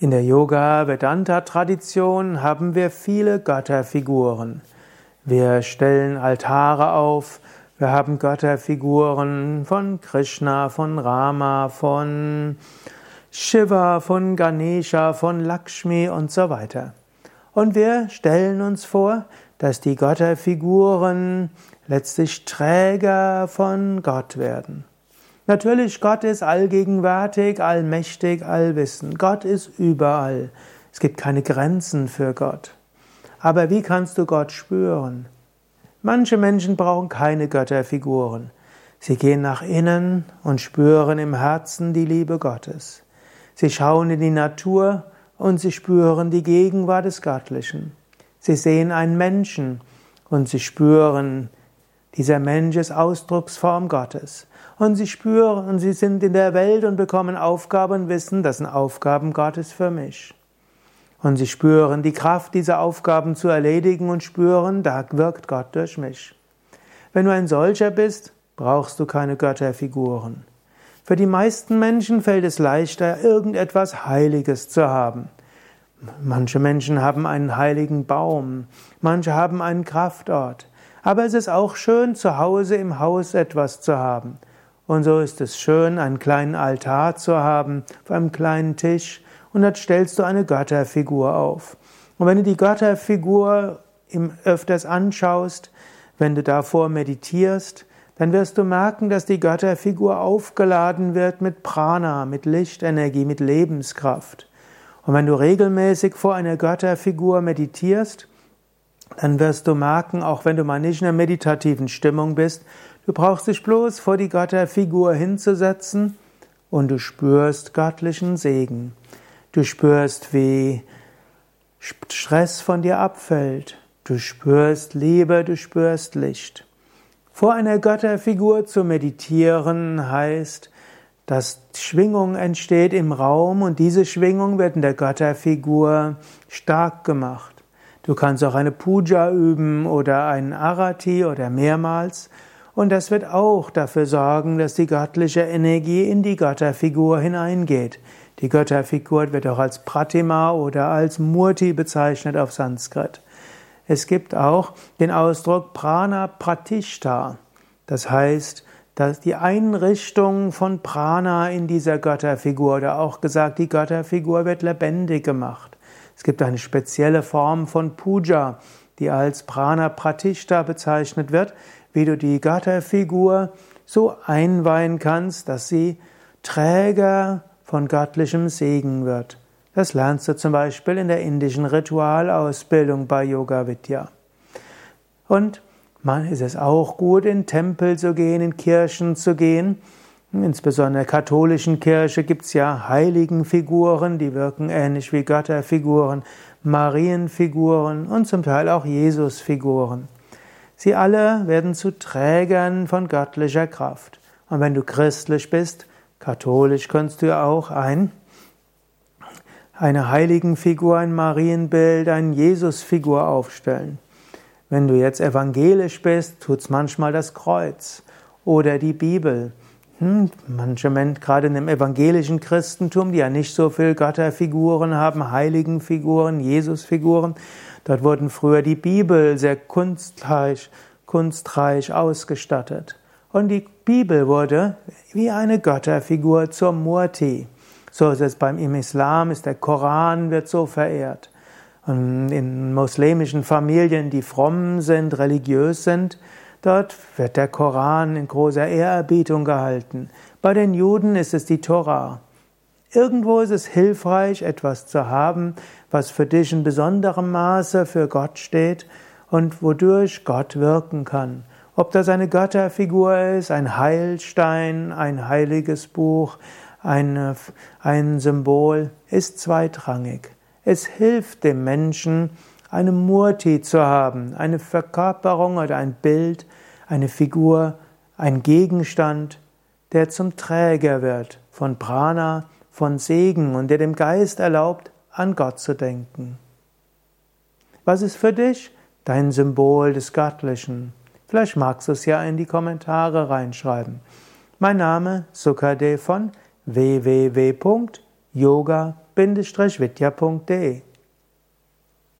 In der Yoga-Vedanta-Tradition haben wir viele Götterfiguren. Wir stellen Altare auf, wir haben Götterfiguren von Krishna, von Rama, von Shiva, von Ganesha, von Lakshmi und so weiter. Und wir stellen uns vor, dass die Götterfiguren letztlich Träger von Gott werden. Natürlich, Gott ist allgegenwärtig, allmächtig, allwissend. Gott ist überall. Es gibt keine Grenzen für Gott. Aber wie kannst du Gott spüren? Manche Menschen brauchen keine Götterfiguren. Sie gehen nach innen und spüren im Herzen die Liebe Gottes. Sie schauen in die Natur und sie spüren die Gegenwart des Göttlichen. Sie sehen einen Menschen und sie spüren, dieser Mensch ist Ausdrucksform Gottes. Und sie spüren, sie sind in der Welt und bekommen Aufgaben und wissen, das sind Aufgaben Gottes für mich. Und sie spüren die Kraft, diese Aufgaben zu erledigen und spüren, da wirkt Gott durch mich. Wenn du ein solcher bist, brauchst du keine Götterfiguren. Für die meisten Menschen fällt es leichter, irgendetwas Heiliges zu haben. Manche Menschen haben einen heiligen Baum, manche haben einen Kraftort. Aber es ist auch schön, zu Hause im Haus etwas zu haben. Und so ist es schön, einen kleinen Altar zu haben, auf einem kleinen Tisch, und dort stellst du eine Götterfigur auf. Und wenn du die Götterfigur öfters anschaust, wenn du davor meditierst, dann wirst du merken, dass die Götterfigur aufgeladen wird mit Prana, mit Lichtenergie, mit Lebenskraft. Und wenn du regelmäßig vor einer Götterfigur meditierst, dann wirst du merken, auch wenn du mal nicht in einer meditativen Stimmung bist, Du brauchst dich bloß vor die Götterfigur hinzusetzen und du spürst göttlichen Segen. Du spürst, wie Stress von dir abfällt. Du spürst Liebe, du spürst Licht. Vor einer Götterfigur zu meditieren heißt, dass Schwingung entsteht im Raum und diese Schwingung wird in der Götterfigur stark gemacht. Du kannst auch eine Puja üben oder einen Arati oder mehrmals und das wird auch dafür sorgen, dass die göttliche Energie in die Götterfigur hineingeht. Die Götterfigur wird auch als Pratima oder als Murti bezeichnet auf Sanskrit. Es gibt auch den Ausdruck Prana Pratishta. Das heißt, dass die Einrichtung von Prana in dieser Götterfigur oder auch gesagt, die Götterfigur wird lebendig gemacht. Es gibt eine spezielle Form von Puja, die als Prana Pratishta bezeichnet wird, wie du die Götterfigur so einweihen kannst, dass sie Träger von göttlichem Segen wird. Das lernst du zum Beispiel in der indischen Ritualausbildung bei Yoga Vidya. Und man ist es auch gut, in Tempel zu gehen, in Kirchen zu gehen. Insbesondere in der katholischen Kirche gibt es ja Heiligenfiguren, die wirken ähnlich wie Götterfiguren, Marienfiguren und zum Teil auch Jesusfiguren. Sie alle werden zu Trägern von göttlicher Kraft. Und wenn du christlich bist, katholisch kannst du auch ein, eine Heiligenfigur, ein Marienbild, eine Jesusfigur aufstellen. Wenn du jetzt evangelisch bist, tut's manchmal das Kreuz oder die Bibel. Hm, manche Menschen, gerade in dem evangelischen Christentum, die ja nicht so viel Götterfiguren haben, Heiligenfiguren, Jesusfiguren, dort wurden früher die Bibel sehr kunstreich, kunstreich ausgestattet. Und die Bibel wurde wie eine Götterfigur zur Murti. So ist es beim im Islam, ist der Koran wird so verehrt. Und in muslimischen Familien, die fromm sind, religiös sind, Dort wird der Koran in großer Ehrerbietung gehalten. Bei den Juden ist es die Tora. Irgendwo ist es hilfreich, etwas zu haben, was für dich in besonderem Maße für Gott steht und wodurch Gott wirken kann. Ob das eine Götterfigur ist, ein Heilstein, ein heiliges Buch, ein, ein Symbol, ist zweitrangig. Es hilft dem Menschen, eine Murti zu haben, eine Verkörperung oder ein Bild, eine Figur, ein Gegenstand, der zum Träger wird von Prana, von Segen und der dem Geist erlaubt, an Gott zu denken. Was ist für dich dein Symbol des Göttlichen? Vielleicht magst du es ja in die Kommentare reinschreiben. Mein Name Sukadev von www.yoga-vidya.de yoga-vidya.de